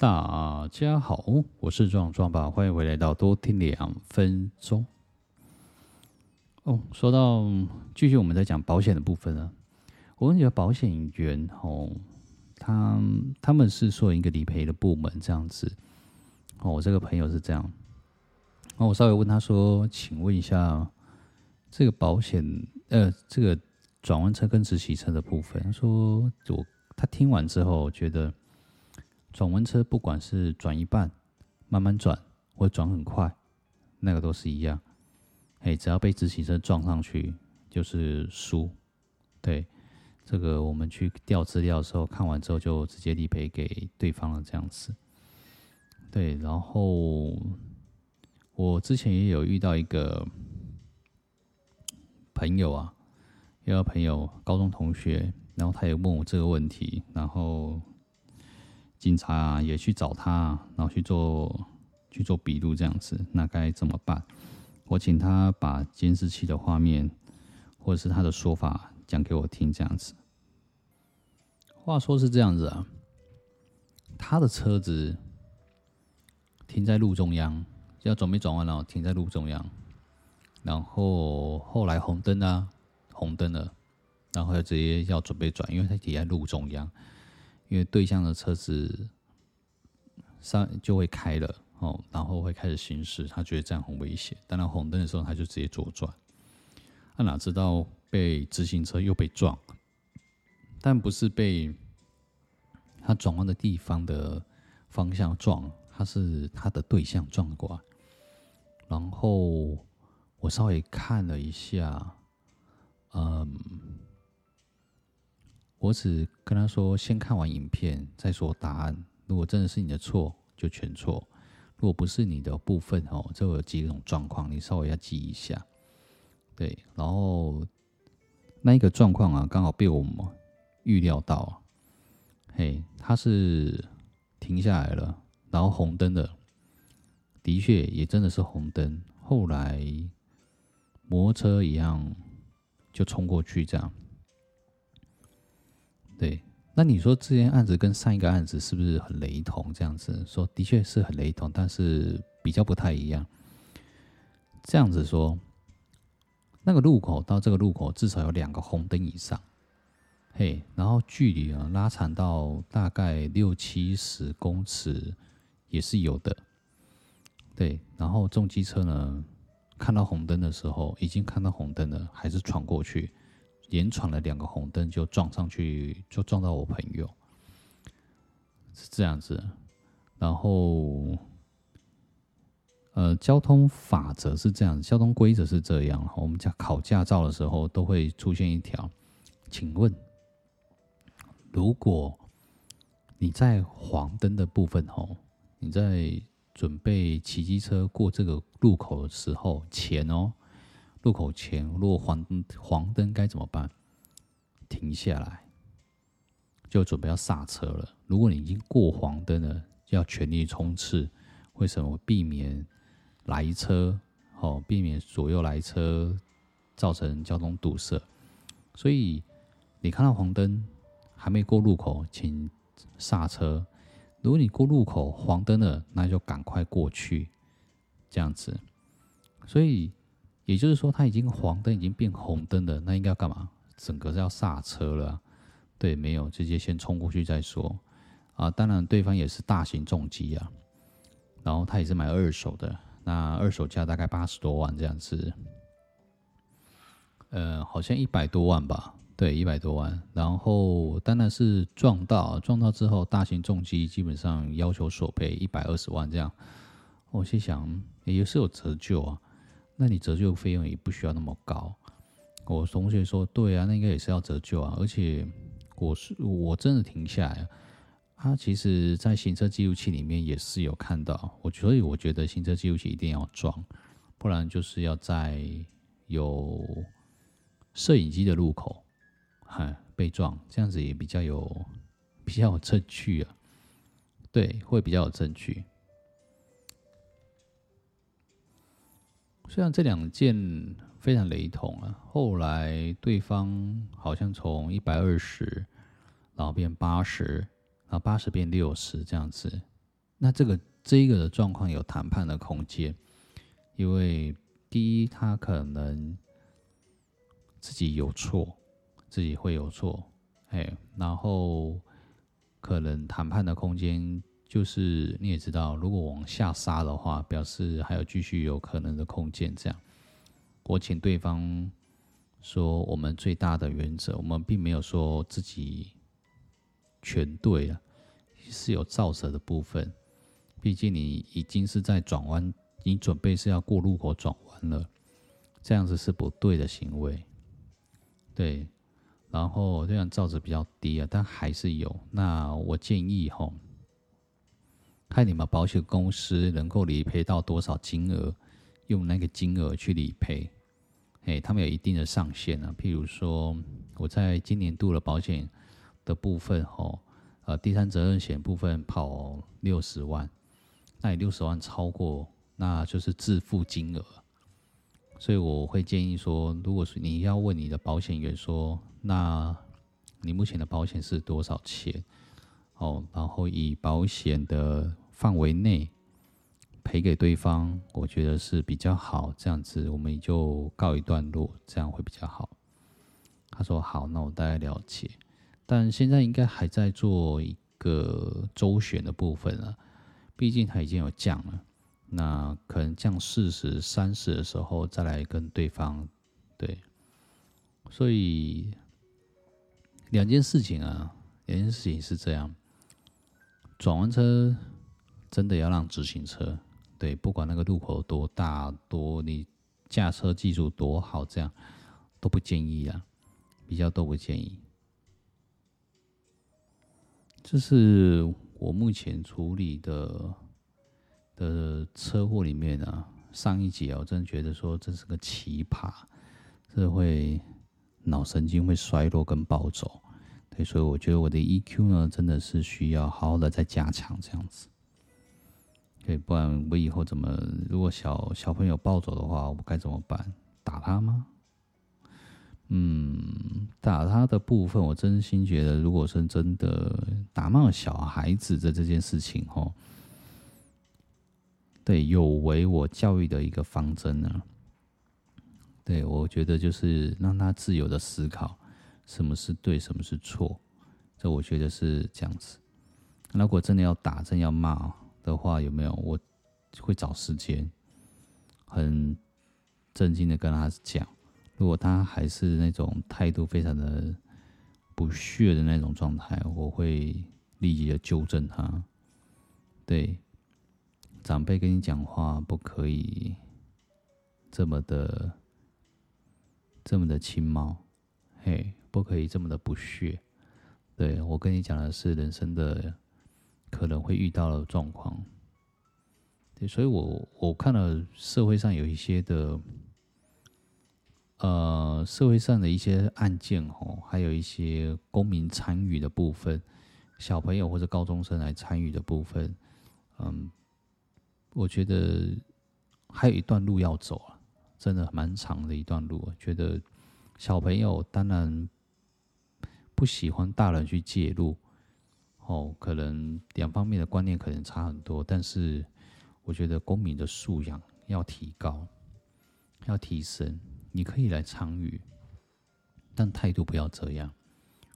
大家好，我是壮壮爸，欢迎回来到多听两分钟。哦，说到继续我们在讲保险的部分呢，我觉得保险员哦，他他们是说一个理赔的部门这样子。哦，我这个朋友是这样。那我稍微问他说：“请问一下，这个保险呃，这个转弯车跟直行车的部分，他说我他听完之后觉得。”转弯车不管是转一半、慢慢转或转很快，那个都是一样。哎，只要被直行车撞上去就是输。对，这个我们去调资料的时候，看完之后就直接理赔给对方了，这样子。对，然后我之前也有遇到一个朋友啊，一个朋友，高中同学，然后他也问我这个问题，然后。警察啊，也去找他，然后去做去做笔录这样子，那该怎么办？我请他把监视器的画面或者是他的说法讲给我听，这样子。话说是这样子啊，他的车子停在路中央，要准备转弯了，停在路中央，然后后来红灯啊，红灯了，然后就直接要准备转，因为他停在路中央。因为对向的车子上就会开了哦，然后会开始行驶，他觉得这样很危险。当然红灯的时候，他就直接左转。他哪知道被直行车又被撞，但不是被他转弯的地方的方向撞，他是他的对象撞过来。然后我稍微看了一下，嗯。我只跟他说，先看完影片再说答案。如果真的是你的错，就全错；如果不是你的部分哦，这有几种状况，你稍微要记一下。对，然后那一个状况啊，刚好被我们预料到。嘿，他是停下来了，然后红灯的，的确也真的是红灯。后来摩托车一样就冲过去，这样。对，那你说这件案子跟上一个案子是不是很雷同？这样子说的确是很雷同，但是比较不太一样。这样子说，那个路口到这个路口至少有两个红灯以上，嘿，然后距离啊拉长到大概六七十公尺也是有的。对，然后重机车呢，看到红灯的时候，已经看到红灯了，还是闯过去。连闯了两个红灯就撞上去，就撞到我朋友，是这样子。然后，呃，交通法则是这样，交通规则是这样。我们在考驾照的时候都会出现一条，请问，如果你在黄灯的部分吼，你在准备骑机车过这个路口的时候前哦。路口前，如果黄黄灯该怎么办？停下来，就准备要刹车了。如果你已经过黄灯了，就要全力冲刺。为什么？避免来车，哦，避免左右来车造成交通堵塞。所以你看到黄灯还没过路口，请刹车。如果你过路口黄灯了，那就赶快过去，这样子。所以。也就是说，它已经黄灯已经变红灯了，那应该要干嘛？整个是要刹车了。对，没有，直接先冲过去再说。啊，当然对方也是大型重机啊，然后他也是买二手的，那二手价大概八十多万这样子。呃，好像一百多万吧？对，一百多万。然后当然是撞到，撞到之后，大型重机基本上要求索赔一百二十万这样。我心想，也是有折旧啊。那你折旧费用也不需要那么高。我同学说：“对啊，那应该也是要折旧啊。”而且我是我真的停下来，他其实在行车记录器里面也是有看到。我所以我觉得行车记录器一定要装，不然就是要在有摄影机的路口，嗨，被撞，这样子也比较有比较有证据啊。对，会比较有证据。虽然这两件非常雷同啊，后来对方好像从一百二十，然后变八十，然后八十变六十这样子，那这个这一个的状况有谈判的空间，因为第一，他可能自己有错，自己会有错，哎，然后可能谈判的空间就是你也知道，如果往下杀的话，表示还有继续有可能的空间。这样，我请对方说，我们最大的原则，我们并没有说自己全对了，是有照责的部分。毕竟你已经是在转弯，你准备是要过路口转弯了，这样子是不对的行为。对，然后这样照着比较低啊，但还是有。那我建议吼，看你们保险公司能够理赔到多少金额，用那个金额去理赔。哎，他们有一定的上限啊。譬如说，我在今年度的保险的部分吼，呃，第三责任险部分跑六十万。那你六十万超过，那就是自付金额。所以我会建议说，如果是你要问你的保险员说，那你目前的保险是多少钱？哦，然后以保险的范围内赔给对方，我觉得是比较好。这样子我们也就告一段落，这样会比较好。他说好，那我大概了解。但现在应该还在做一个周旋的部分啊。毕竟他已经有降了，那可能降四十、三十的时候再来跟对方，对，所以两件事情啊，两件事情是这样，转弯车真的要让直行车，对，不管那个路口多大多，你驾车技术多好，这样都不建议啊，比较都不建议，这是。我目前处理的的车祸里面啊，上一集啊，我真的觉得说这是个奇葩，这会脑神经会衰弱跟暴走，对，所以我觉得我的 EQ 呢，真的是需要好好的再加强这样子，对，不然我以后怎么，如果小小朋友暴走的话，我该怎么办？打他吗？嗯，打他的部分，我真心觉得，如果是真的打骂小孩子的这件事情，吼，对，有违我教育的一个方针呢。对，我觉得就是让他自由的思考，什么是对，什么是错，这我觉得是这样子。如果真的要打，真要骂的话，有没有？我会找时间，很正经的跟他讲。如果他还是那种态度非常的不屑的那种状态，我会立即的纠正他。对，长辈跟你讲话不可以这么的这么的轻蔑，嘿，不可以这么的不屑。对，我跟你讲的是人生的可能会遇到的状况。对，所以我我看了社会上有一些的。呃，社会上的一些案件哦，还有一些公民参与的部分，小朋友或者高中生来参与的部分，嗯，我觉得还有一段路要走啊，真的蛮长的一段路。我觉得小朋友当然不喜欢大人去介入，哦，可能两方面的观念可能差很多，但是我觉得公民的素养要提高，要提升。你可以来参与，但态度不要这样。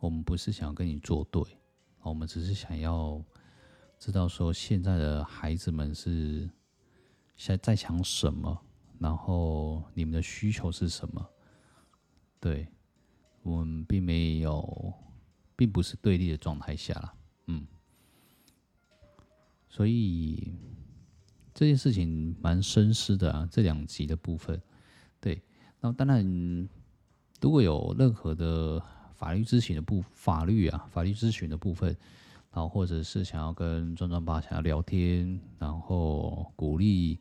我们不是想要跟你作对，我们只是想要知道说现在的孩子们是在在想什么，然后你们的需求是什么。对，我们并没有，并不是对立的状态下啦。嗯，所以这件事情蛮深思的啊，这两集的部分，对。那当然，如果有任何的法律咨询的部法律啊，法律咨询的部分，然后或者是想要跟壮壮爸想要聊天，然后鼓励，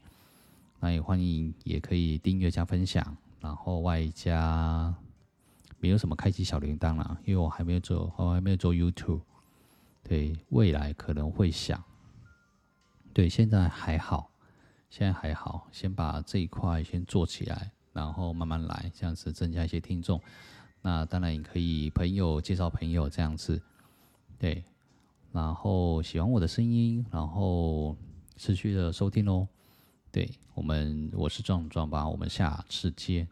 那也欢迎，也可以订阅加分享，然后外加没有什么开启小铃铛啦，因为我还没有做，我还没有做 YouTube，对，未来可能会想，对，现在还好，现在还好，先把这一块先做起来。然后慢慢来，这样子增加一些听众。那当然也可以朋友介绍朋友这样子，对。然后喜欢我的声音，然后持续的收听哦。对我们，我是壮壮吧，我们下次见。